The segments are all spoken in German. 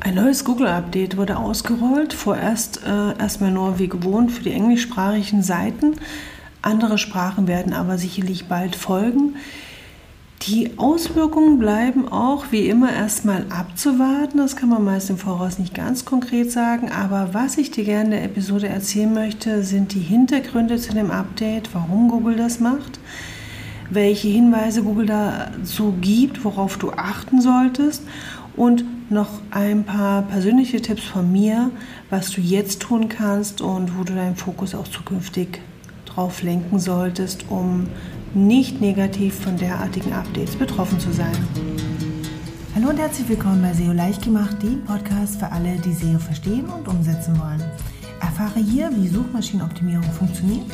Ein neues Google-Update wurde ausgerollt, vorerst äh, erstmal nur wie gewohnt für die englischsprachigen Seiten. Andere Sprachen werden aber sicherlich bald folgen. Die Auswirkungen bleiben auch wie immer erstmal abzuwarten. Das kann man meist im Voraus nicht ganz konkret sagen. Aber was ich dir gerne in der Episode erzählen möchte, sind die Hintergründe zu dem Update, warum Google das macht, welche Hinweise Google dazu gibt, worauf du achten solltest und noch ein paar persönliche Tipps von mir, was du jetzt tun kannst und wo du deinen Fokus auch zukünftig drauf lenken solltest, um nicht negativ von derartigen Updates betroffen zu sein. Hallo und herzlich willkommen bei SEO leicht gemacht, dem Podcast für alle, die SEO verstehen und umsetzen wollen. Erfahre hier, wie Suchmaschinenoptimierung funktioniert,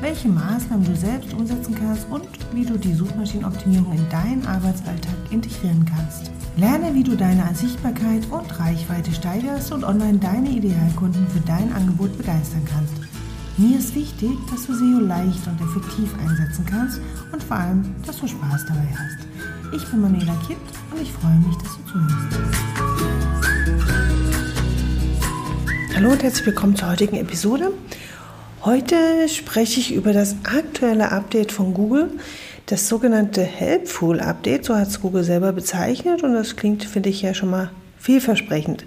welche Maßnahmen du selbst umsetzen kannst und wie du die Suchmaschinenoptimierung in deinen Arbeitsalltag integrieren kannst. Lerne, wie du deine Sichtbarkeit und Reichweite steigerst und online deine Idealkunden für dein Angebot begeistern kannst. Mir ist wichtig, dass du SEO leicht und effektiv einsetzen kannst und vor allem, dass du Spaß dabei hast. Ich bin Manuela Kitt und ich freue mich, dass du zuhörst. Hallo und herzlich willkommen zur heutigen Episode. Heute spreche ich über das aktuelle Update von Google, das sogenannte Helpful Update, so hat es Google selber bezeichnet und das klingt, finde ich, ja schon mal vielversprechend.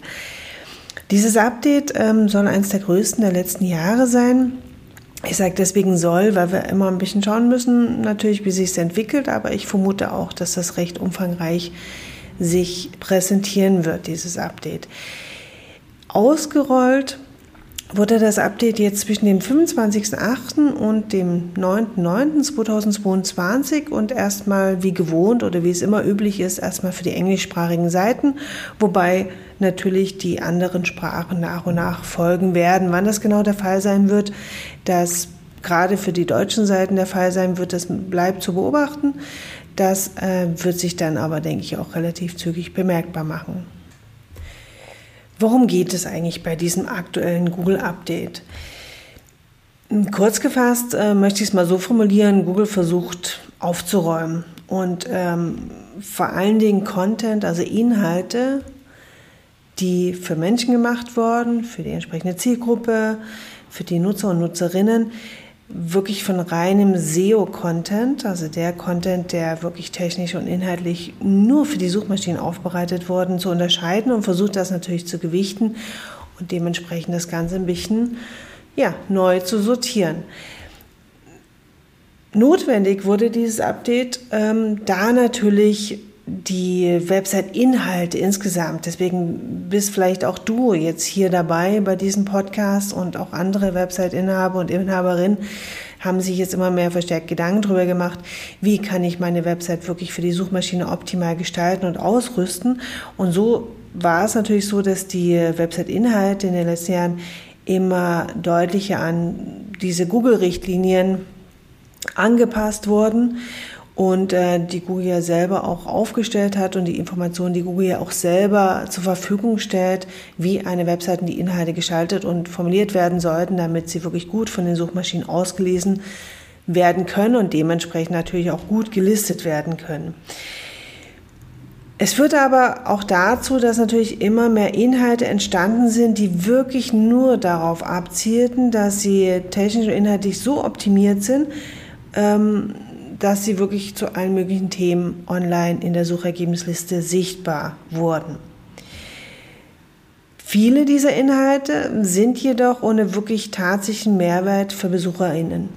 Dieses Update ähm, soll eines der größten der letzten Jahre sein. Ich sage deswegen soll, weil wir immer ein bisschen schauen müssen, natürlich, wie sich es entwickelt, aber ich vermute auch, dass das recht umfangreich sich präsentieren wird, dieses Update. Ausgerollt wurde das Update jetzt zwischen dem 25.08. und dem 9.09.2022 und erstmal wie gewohnt oder wie es immer üblich ist, erstmal für die englischsprachigen Seiten, wobei natürlich die anderen Sprachen nach und nach folgen werden. Wann das genau der Fall sein wird, das gerade für die deutschen Seiten der Fall sein wird, das bleibt zu beobachten. Das äh, wird sich dann aber, denke ich, auch relativ zügig bemerkbar machen. Worum geht es eigentlich bei diesem aktuellen Google-Update? Kurz gefasst äh, möchte ich es mal so formulieren, Google versucht aufzuräumen und ähm, vor allen Dingen Content, also Inhalte, die für Menschen gemacht wurden, für die entsprechende Zielgruppe, für die Nutzer und Nutzerinnen, wirklich von reinem SEO-Content, also der Content, der wirklich technisch und inhaltlich nur für die Suchmaschinen aufbereitet worden, zu unterscheiden und versucht das natürlich zu gewichten und dementsprechend das Ganze ein bisschen ja, neu zu sortieren. Notwendig wurde dieses Update, ähm, da natürlich die Website-Inhalte insgesamt. Deswegen bist vielleicht auch du jetzt hier dabei bei diesem Podcast und auch andere Website-Inhaber und Inhaberinnen haben sich jetzt immer mehr verstärkt Gedanken darüber gemacht, wie kann ich meine Website wirklich für die Suchmaschine optimal gestalten und ausrüsten. Und so war es natürlich so, dass die Website-Inhalte in den letzten Jahren immer deutlicher an diese Google-Richtlinien angepasst wurden und äh, die Google ja selber auch aufgestellt hat und die Informationen, die Google ja auch selber zur Verfügung stellt, wie eine Webseite die Inhalte gestaltet und formuliert werden sollten, damit sie wirklich gut von den Suchmaschinen ausgelesen werden können und dementsprechend natürlich auch gut gelistet werden können. Es führt aber auch dazu, dass natürlich immer mehr Inhalte entstanden sind, die wirklich nur darauf abzielten, dass sie technisch und inhaltlich so optimiert sind, ähm, dass sie wirklich zu allen möglichen Themen online in der Suchergebnisliste sichtbar wurden. Viele dieser Inhalte sind jedoch ohne wirklich tatsächlichen Mehrwert für BesucherInnen.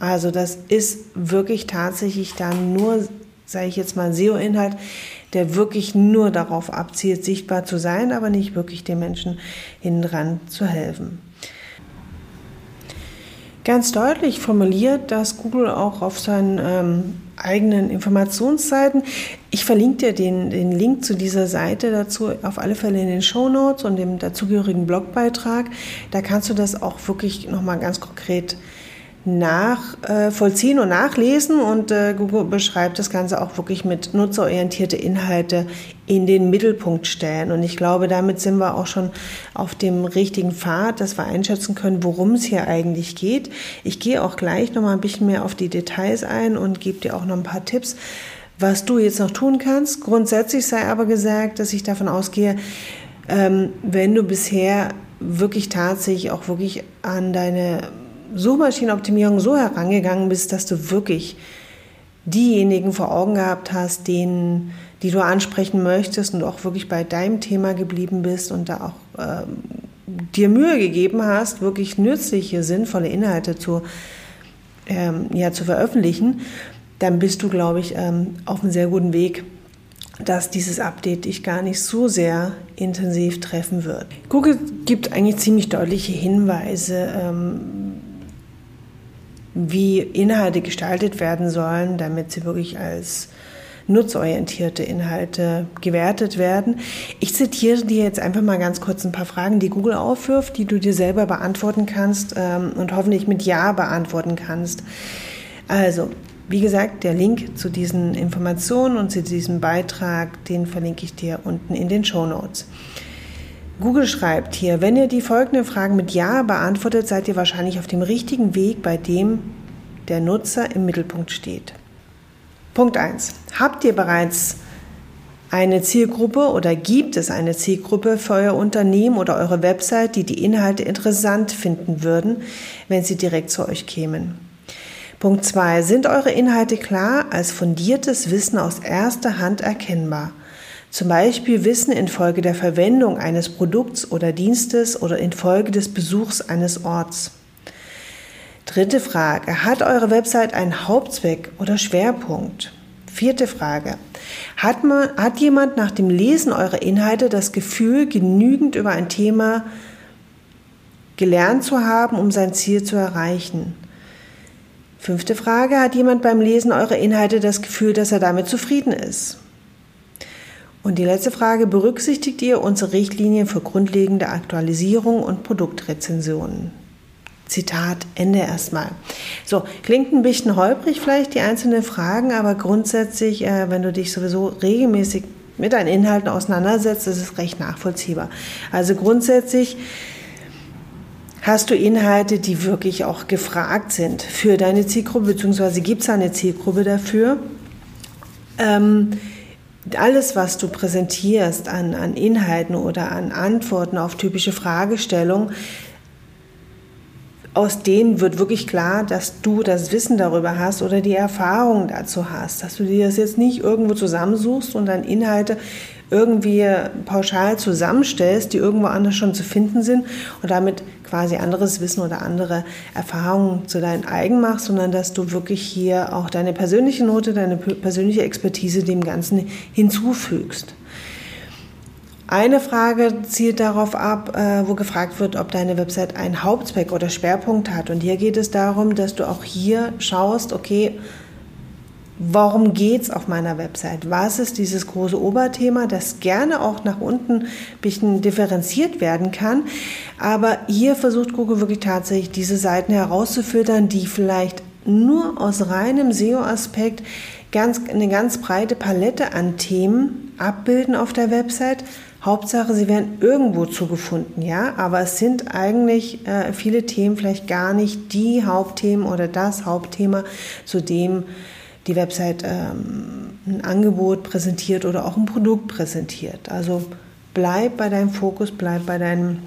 Also das ist wirklich tatsächlich dann nur, sage ich jetzt mal, SEO-Inhalt, der wirklich nur darauf abzielt, sichtbar zu sein, aber nicht wirklich den Menschen hinten dran zu helfen ganz deutlich formuliert, dass Google auch auf seinen ähm, eigenen Informationsseiten, ich verlinke dir den, den Link zu dieser Seite dazu auf alle Fälle in den Show Notes und dem dazugehörigen Blogbeitrag, da kannst du das auch wirklich nochmal ganz konkret nachvollziehen äh, und nachlesen und äh, Google beschreibt das Ganze auch wirklich mit nutzerorientierte Inhalte in den Mittelpunkt stellen. Und ich glaube, damit sind wir auch schon auf dem richtigen Pfad, dass wir einschätzen können, worum es hier eigentlich geht. Ich gehe auch gleich noch mal ein bisschen mehr auf die Details ein und gebe dir auch noch ein paar Tipps, was du jetzt noch tun kannst. Grundsätzlich sei aber gesagt, dass ich davon ausgehe, ähm, wenn du bisher wirklich tatsächlich auch wirklich an deine Suchmaschinenoptimierung so herangegangen bist, dass du wirklich diejenigen vor Augen gehabt hast, denen, die du ansprechen möchtest und auch wirklich bei deinem Thema geblieben bist und da auch ähm, dir Mühe gegeben hast, wirklich nützliche, sinnvolle Inhalte zu, ähm, ja, zu veröffentlichen, dann bist du, glaube ich, ähm, auf einem sehr guten Weg, dass dieses Update dich gar nicht so sehr intensiv treffen wird. Google gibt eigentlich ziemlich deutliche Hinweise, ähm, wie Inhalte gestaltet werden sollen, damit sie wirklich als nutzorientierte Inhalte gewertet werden. Ich zitiere dir jetzt einfach mal ganz kurz ein paar Fragen, die Google aufwirft, die du dir selber beantworten kannst ähm, und hoffentlich mit Ja beantworten kannst. Also, wie gesagt, der Link zu diesen Informationen und zu diesem Beitrag, den verlinke ich dir unten in den Show Notes. Google schreibt hier, wenn ihr die folgenden Fragen mit Ja beantwortet, seid ihr wahrscheinlich auf dem richtigen Weg, bei dem der Nutzer im Mittelpunkt steht. Punkt 1. Habt ihr bereits eine Zielgruppe oder gibt es eine Zielgruppe für euer Unternehmen oder eure Website, die die Inhalte interessant finden würden, wenn sie direkt zu euch kämen? Punkt 2. Sind eure Inhalte klar als fundiertes Wissen aus erster Hand erkennbar? Zum Beispiel Wissen infolge der Verwendung eines Produkts oder Dienstes oder infolge des Besuchs eines Orts. Dritte Frage. Hat eure Website einen Hauptzweck oder Schwerpunkt? Vierte Frage. Hat, man, hat jemand nach dem Lesen eurer Inhalte das Gefühl, genügend über ein Thema gelernt zu haben, um sein Ziel zu erreichen? Fünfte Frage. Hat jemand beim Lesen eurer Inhalte das Gefühl, dass er damit zufrieden ist? Und die letzte Frage. Berücksichtigt ihr unsere Richtlinien für grundlegende Aktualisierung und Produktrezensionen? Zitat Ende erstmal. So, klingt ein bisschen holprig vielleicht die einzelnen Fragen, aber grundsätzlich, äh, wenn du dich sowieso regelmäßig mit deinen Inhalten auseinandersetzt, ist es recht nachvollziehbar. Also grundsätzlich hast du Inhalte, die wirklich auch gefragt sind für deine Zielgruppe, beziehungsweise gibt es eine Zielgruppe dafür. Ähm, alles, was du präsentierst an, an Inhalten oder an Antworten auf typische Fragestellungen, aus denen wird wirklich klar, dass du das Wissen darüber hast oder die Erfahrung dazu hast, dass du dir das jetzt nicht irgendwo zusammensuchst und dann Inhalte irgendwie pauschal zusammenstellst, die irgendwo anders schon zu finden sind und damit quasi anderes Wissen oder andere Erfahrungen zu deinen eigen machst, sondern dass du wirklich hier auch deine persönliche Note, deine persönliche Expertise dem Ganzen hinzufügst. Eine Frage zielt darauf ab, äh, wo gefragt wird, ob deine Website einen Hauptzweck oder Schwerpunkt hat. Und hier geht es darum, dass du auch hier schaust, okay, warum geht es auf meiner Website? Was ist dieses große Oberthema, das gerne auch nach unten ein bisschen differenziert werden kann? Aber hier versucht Google wirklich tatsächlich diese Seiten herauszufiltern, die vielleicht nur aus reinem SEO-Aspekt ganz, eine ganz breite Palette an Themen abbilden auf der Website, Hauptsache, sie werden irgendwo zugefunden, ja, aber es sind eigentlich äh, viele Themen vielleicht gar nicht die Hauptthemen oder das Hauptthema, zu dem die Website ähm, ein Angebot präsentiert oder auch ein Produkt präsentiert. Also bleib bei deinem Fokus, bleib bei deinem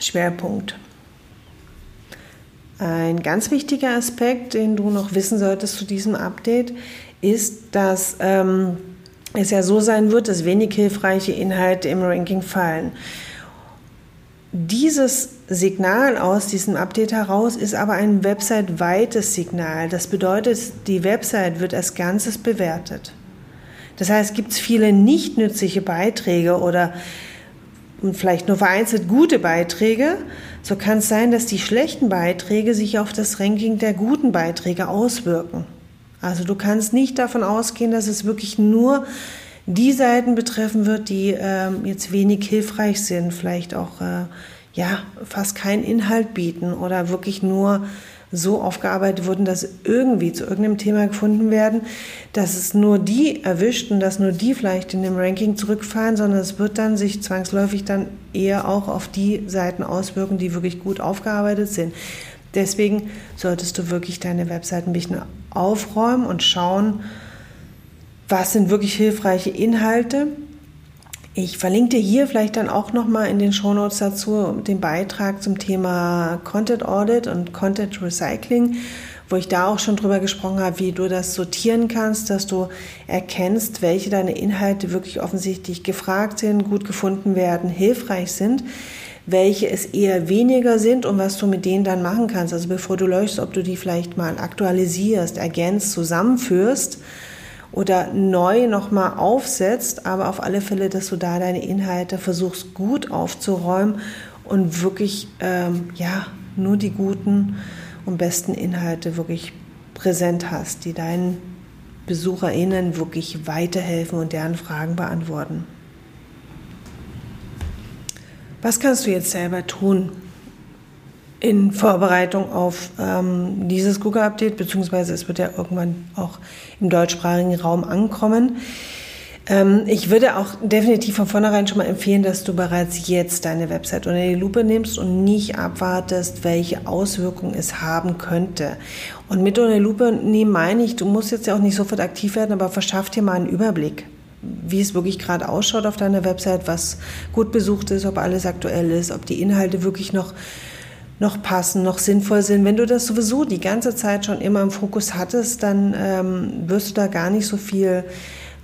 Schwerpunkt. Ein ganz wichtiger Aspekt, den du noch wissen solltest zu diesem Update, ist, dass ähm, es ja so sein wird, dass wenig hilfreiche Inhalte im Ranking fallen. Dieses Signal aus diesem Update heraus ist aber ein website-weites Signal. Das bedeutet, die Website wird als Ganzes bewertet. Das heißt, gibt es viele nicht nützliche Beiträge oder vielleicht nur vereinzelt gute Beiträge, so kann es sein, dass die schlechten Beiträge sich auf das Ranking der guten Beiträge auswirken. Also du kannst nicht davon ausgehen, dass es wirklich nur die Seiten betreffen wird, die äh, jetzt wenig hilfreich sind, vielleicht auch äh, ja fast keinen Inhalt bieten oder wirklich nur so aufgearbeitet wurden, dass irgendwie zu irgendeinem Thema gefunden werden, dass es nur die erwischt und dass nur die vielleicht in dem Ranking zurückfallen, sondern es wird dann sich zwangsläufig dann eher auch auf die Seiten auswirken, die wirklich gut aufgearbeitet sind. Deswegen solltest du wirklich deine Webseite ein bisschen aufräumen und schauen, was sind wirklich hilfreiche Inhalte Ich verlinke dir hier vielleicht dann auch nochmal in den Shownotes dazu den Beitrag zum Thema Content Audit und Content Recycling, wo ich da auch schon drüber gesprochen habe, wie du das sortieren kannst, dass du erkennst, welche deine Inhalte wirklich offensichtlich gefragt sind, gut gefunden werden, hilfreich sind, welche es eher weniger sind und was du mit denen dann machen kannst. Also bevor du löschst, ob du die vielleicht mal aktualisierst, ergänzt, zusammenführst oder neu nochmal aufsetzt, aber auf alle Fälle, dass du da deine Inhalte versuchst gut aufzuräumen und wirklich ähm, ja nur die guten und besten Inhalte wirklich präsent hast, die deinen BesucherInnen wirklich weiterhelfen und deren Fragen beantworten. Was kannst du jetzt selber tun, in Vorbereitung auf ähm, dieses Google-Update, beziehungsweise es wird ja irgendwann auch im deutschsprachigen Raum ankommen. Ähm, ich würde auch definitiv von vornherein schon mal empfehlen, dass du bereits jetzt deine Website unter die Lupe nimmst und nicht abwartest, welche Auswirkungen es haben könnte. Und mit unter die Lupe nehmen meine ich, du musst jetzt ja auch nicht sofort aktiv werden, aber verschaff dir mal einen Überblick wie es wirklich gerade ausschaut auf deiner Website, was gut besucht ist, ob alles aktuell ist, ob die Inhalte wirklich noch noch passen, noch sinnvoll sind. Wenn du das sowieso die ganze Zeit schon immer im Fokus hattest, dann ähm, wirst du da gar nicht so viel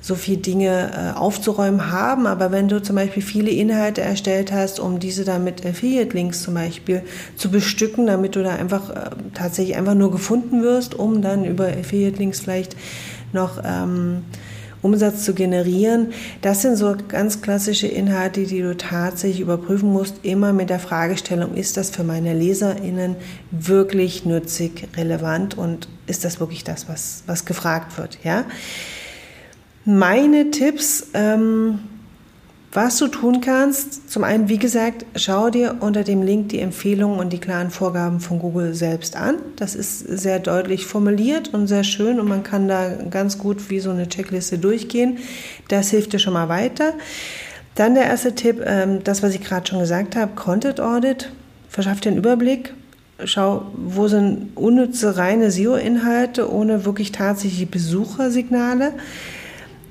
so viel Dinge äh, aufzuräumen haben. Aber wenn du zum Beispiel viele Inhalte erstellt hast, um diese dann mit Affiliate-Links zum Beispiel zu bestücken, damit du da einfach äh, tatsächlich einfach nur gefunden wirst, um dann über Affiliate-Links vielleicht noch ähm, Umsatz zu generieren. Das sind so ganz klassische Inhalte, die du tatsächlich überprüfen musst, immer mit der Fragestellung, ist das für meine LeserInnen wirklich nützlich, relevant und ist das wirklich das, was, was gefragt wird, ja? Meine Tipps, ähm, was du tun kannst, zum einen, wie gesagt, schau dir unter dem Link die Empfehlungen und die klaren Vorgaben von Google selbst an. Das ist sehr deutlich formuliert und sehr schön und man kann da ganz gut wie so eine Checkliste durchgehen. Das hilft dir schon mal weiter. Dann der erste Tipp, ähm, das, was ich gerade schon gesagt habe, Content Audit. Verschaff dir einen Überblick. Schau, wo sind unnütze reine SEO-Inhalte ohne wirklich tatsächliche Besuchersignale.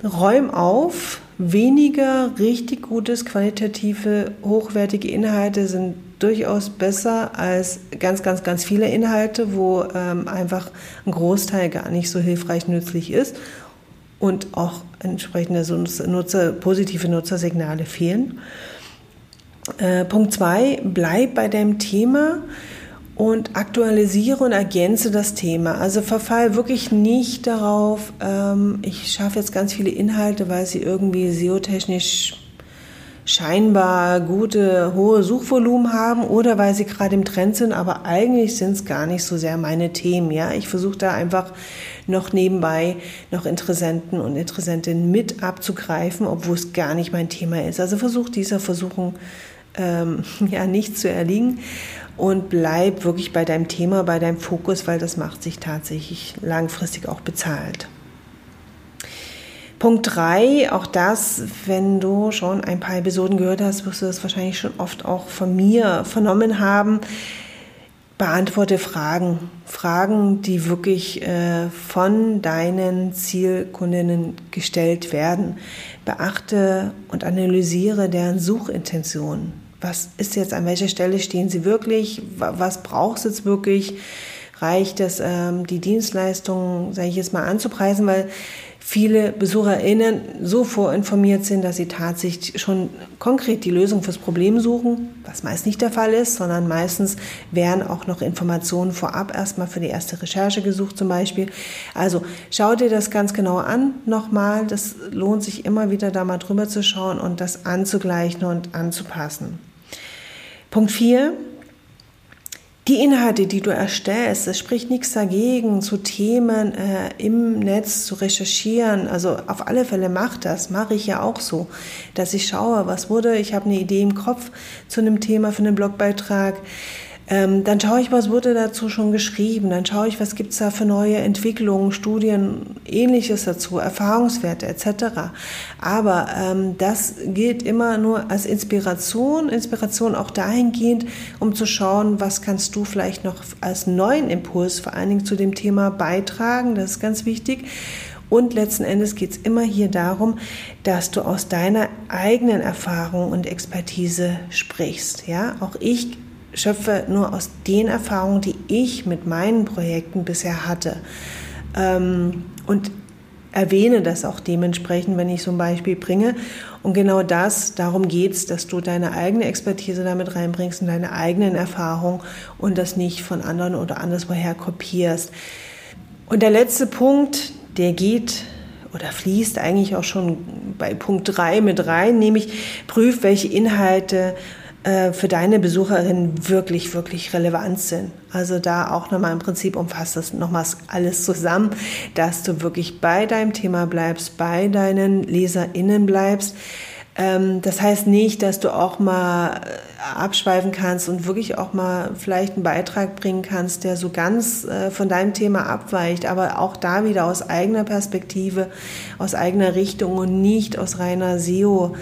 Räum auf, weniger richtig gutes, qualitative, hochwertige Inhalte sind durchaus besser als ganz, ganz, ganz viele Inhalte, wo ähm, einfach ein Großteil gar nicht so hilfreich nützlich ist und auch entsprechende Nutzer, positive Nutzersignale fehlen. Äh, Punkt zwei, bleib bei deinem Thema und aktualisiere und ergänze das Thema. Also verfall wirklich nicht darauf, ähm, ich schaffe jetzt ganz viele Inhalte, weil sie irgendwie SEO-technisch scheinbar gute, hohe Suchvolumen haben oder weil sie gerade im Trend sind, aber eigentlich sind es gar nicht so sehr meine Themen. Ja, ich versuche da einfach noch nebenbei noch Interessenten und Interessentinnen mit abzugreifen, obwohl es gar nicht mein Thema ist. Also versuche dieser Versuchung ähm, ja nicht zu erliegen und bleib wirklich bei deinem Thema, bei deinem Fokus, weil das macht sich tatsächlich langfristig auch bezahlt. Punkt 3, auch das, wenn du schon ein paar Episoden gehört hast, wirst du das wahrscheinlich schon oft auch von mir vernommen haben. Beantworte Fragen. Fragen, die wirklich äh, von deinen Zielkundinnen gestellt werden. Beachte und analysiere deren Suchintention was ist jetzt, an welcher Stelle stehen sie wirklich, was braucht es jetzt wirklich, reicht es, ähm, die Dienstleistung, sage ich jetzt mal, anzupreisen, weil viele BesucherInnen so vorinformiert sind, dass sie tatsächlich schon konkret die Lösung fürs Problem suchen, was meist nicht der Fall ist, sondern meistens werden auch noch Informationen vorab erstmal für die erste Recherche gesucht zum Beispiel. Also schau dir das ganz genau an nochmal. Das lohnt sich immer wieder da mal drüber zu schauen und das anzugleichen und anzupassen. Punkt 4. Die Inhalte, die du erstellst, es spricht nichts dagegen, zu Themen äh, im Netz zu recherchieren. Also auf alle Fälle mach das, mache ich ja auch so, dass ich schaue, was wurde, ich habe eine Idee im Kopf zu einem Thema für einen Blogbeitrag ähm, dann schaue ich, was wurde dazu schon geschrieben. Dann schaue ich, was gibt es da für neue Entwicklungen, Studien, ähnliches dazu, Erfahrungswerte etc. Aber ähm, das gilt immer nur als Inspiration. Inspiration auch dahingehend, um zu schauen, was kannst du vielleicht noch als neuen Impuls vor allen Dingen zu dem Thema beitragen. Das ist ganz wichtig. Und letzten Endes geht es immer hier darum, dass du aus deiner eigenen Erfahrung und Expertise sprichst. Ja, auch ich schöpfe nur aus den Erfahrungen, die ich mit meinen Projekten bisher hatte. Ähm, und erwähne das auch dementsprechend, wenn ich so ein Beispiel bringe. Und genau das, darum geht's, dass du deine eigene Expertise damit reinbringst und deine eigenen Erfahrungen und das nicht von anderen oder anderswoher kopierst. Und der letzte Punkt, der geht oder fließt eigentlich auch schon bei Punkt 3 mit rein, nämlich prüf, welche Inhalte äh, für deine Besucherinnen wirklich, wirklich relevant sind. Also da auch nochmal im Prinzip umfasst das nochmals alles zusammen, dass du wirklich bei deinem Thema bleibst, bei deinen LeserInnen bleibst. Ähm, das heißt nicht, dass du auch mal äh, abschweifen kannst und wirklich auch mal vielleicht einen Beitrag bringen kannst, der so ganz äh, von deinem Thema abweicht, aber auch da wieder aus eigener Perspektive, aus eigener Richtung und nicht aus reiner SEO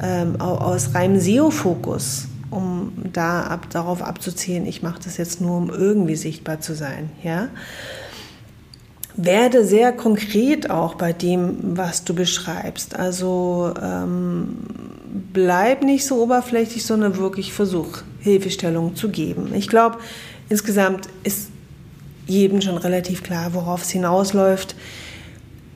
ähm, aus reinem SEO-Fokus, um da ab, darauf abzuziehen, ich mache das jetzt nur, um irgendwie sichtbar zu sein. Ja? Werde sehr konkret auch bei dem, was du beschreibst. Also ähm, bleib nicht so oberflächlich, sondern wirklich versuch, Hilfestellung zu geben. Ich glaube, insgesamt ist jedem schon relativ klar, worauf es hinausläuft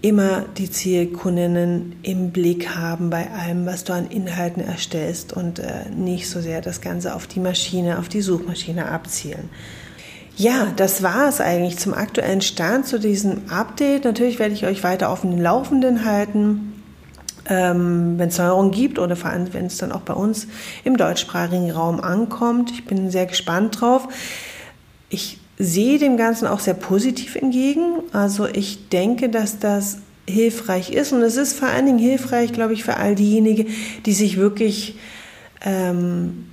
immer die Zielkundinnen im Blick haben bei allem, was du an Inhalten erstellst und äh, nicht so sehr das Ganze auf die Maschine, auf die Suchmaschine abzielen. Ja, das war es eigentlich zum aktuellen Stand zu diesem Update. Natürlich werde ich euch weiter auf den Laufenden halten, ähm, wenn es Neuerungen gibt oder vor allem, wenn es dann auch bei uns im deutschsprachigen Raum ankommt. Ich bin sehr gespannt drauf. Ich sehe dem Ganzen auch sehr positiv entgegen. Also ich denke, dass das hilfreich ist und es ist vor allen Dingen hilfreich, glaube ich, für all diejenigen, die sich wirklich ähm,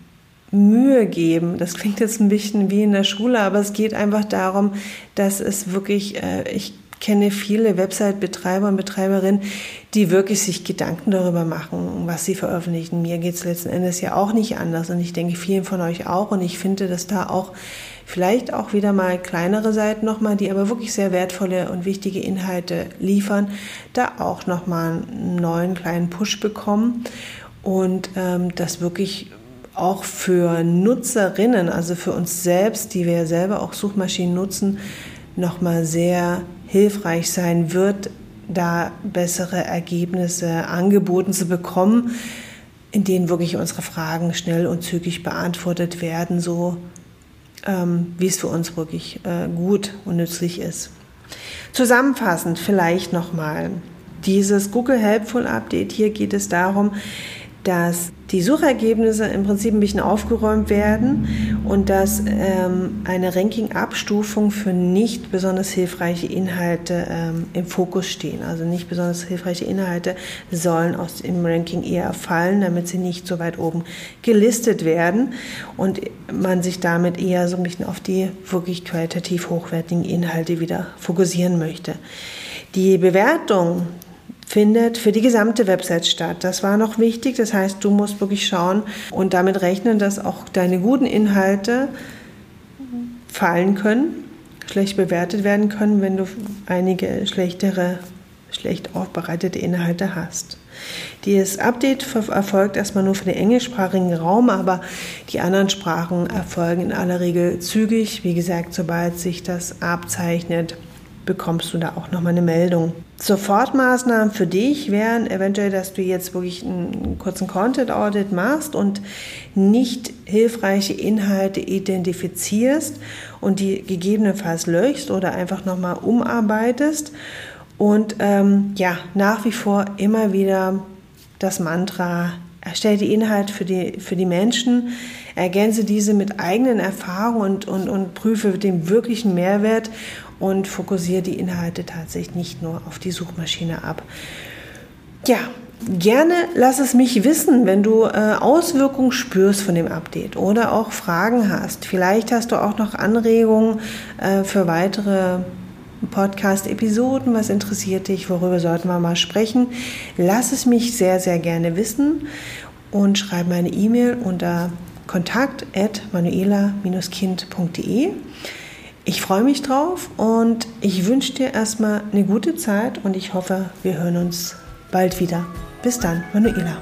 Mühe geben. Das klingt jetzt ein bisschen wie in der Schule, aber es geht einfach darum, dass es wirklich, äh, ich kenne viele Website-Betreiber und Betreiberinnen, die wirklich sich Gedanken darüber machen, was sie veröffentlichen. Mir geht es letzten Endes ja auch nicht anders und ich denke vielen von euch auch und ich finde, dass da auch Vielleicht auch wieder mal kleinere Seiten nochmal, die aber wirklich sehr wertvolle und wichtige Inhalte liefern, da auch nochmal einen neuen kleinen Push bekommen und ähm, das wirklich auch für Nutzerinnen, also für uns selbst, die wir ja selber auch Suchmaschinen nutzen, nochmal sehr hilfreich sein wird, da bessere Ergebnisse angeboten zu bekommen, in denen wirklich unsere Fragen schnell und zügig beantwortet werden, so ähm, wie es für uns wirklich äh, gut und nützlich ist. Zusammenfassend vielleicht nochmal dieses Google Helpful Update. Hier geht es darum, dass die Suchergebnisse im Prinzip ein bisschen aufgeräumt werden und dass ähm, eine Ranking-Abstufung für nicht besonders hilfreiche Inhalte ähm, im Fokus stehen. Also nicht besonders hilfreiche Inhalte sollen aus dem Ranking eher fallen, damit sie nicht so weit oben gelistet werden und man sich damit eher so ein bisschen auf die wirklich qualitativ hochwertigen Inhalte wieder fokussieren möchte. Die Bewertung findet für die gesamte Website statt. Das war noch wichtig. Das heißt, du musst wirklich schauen und damit rechnen, dass auch deine guten Inhalte fallen können, schlecht bewertet werden können, wenn du einige schlechtere, schlecht aufbereitete Inhalte hast. Dieses Update erfolgt erstmal nur für den englischsprachigen Raum, aber die anderen Sprachen erfolgen in aller Regel zügig. Wie gesagt, sobald sich das abzeichnet, bekommst du da auch nochmal eine Meldung. Sofortmaßnahmen für dich wären eventuell, dass du jetzt wirklich einen kurzen Content Audit machst und nicht hilfreiche Inhalte identifizierst und die gegebenenfalls löschst oder einfach nochmal umarbeitest und ähm, ja, nach wie vor immer wieder das Mantra, erstell die Inhalte für die, für die Menschen, ergänze diese mit eigenen Erfahrungen und, und, und prüfe den wirklichen Mehrwert und fokussiere die Inhalte tatsächlich nicht nur auf die Suchmaschine ab. Ja, gerne lass es mich wissen, wenn du äh, Auswirkungen spürst von dem Update oder auch Fragen hast. Vielleicht hast du auch noch Anregungen äh, für weitere Podcast-Episoden. Was interessiert dich? Worüber sollten wir mal sprechen? Lass es mich sehr, sehr gerne wissen und schreib meine E-Mail unter kontakt@manuela-kind.de. Ich freue mich drauf und ich wünsche dir erstmal eine gute Zeit und ich hoffe, wir hören uns bald wieder. Bis dann, Manuela.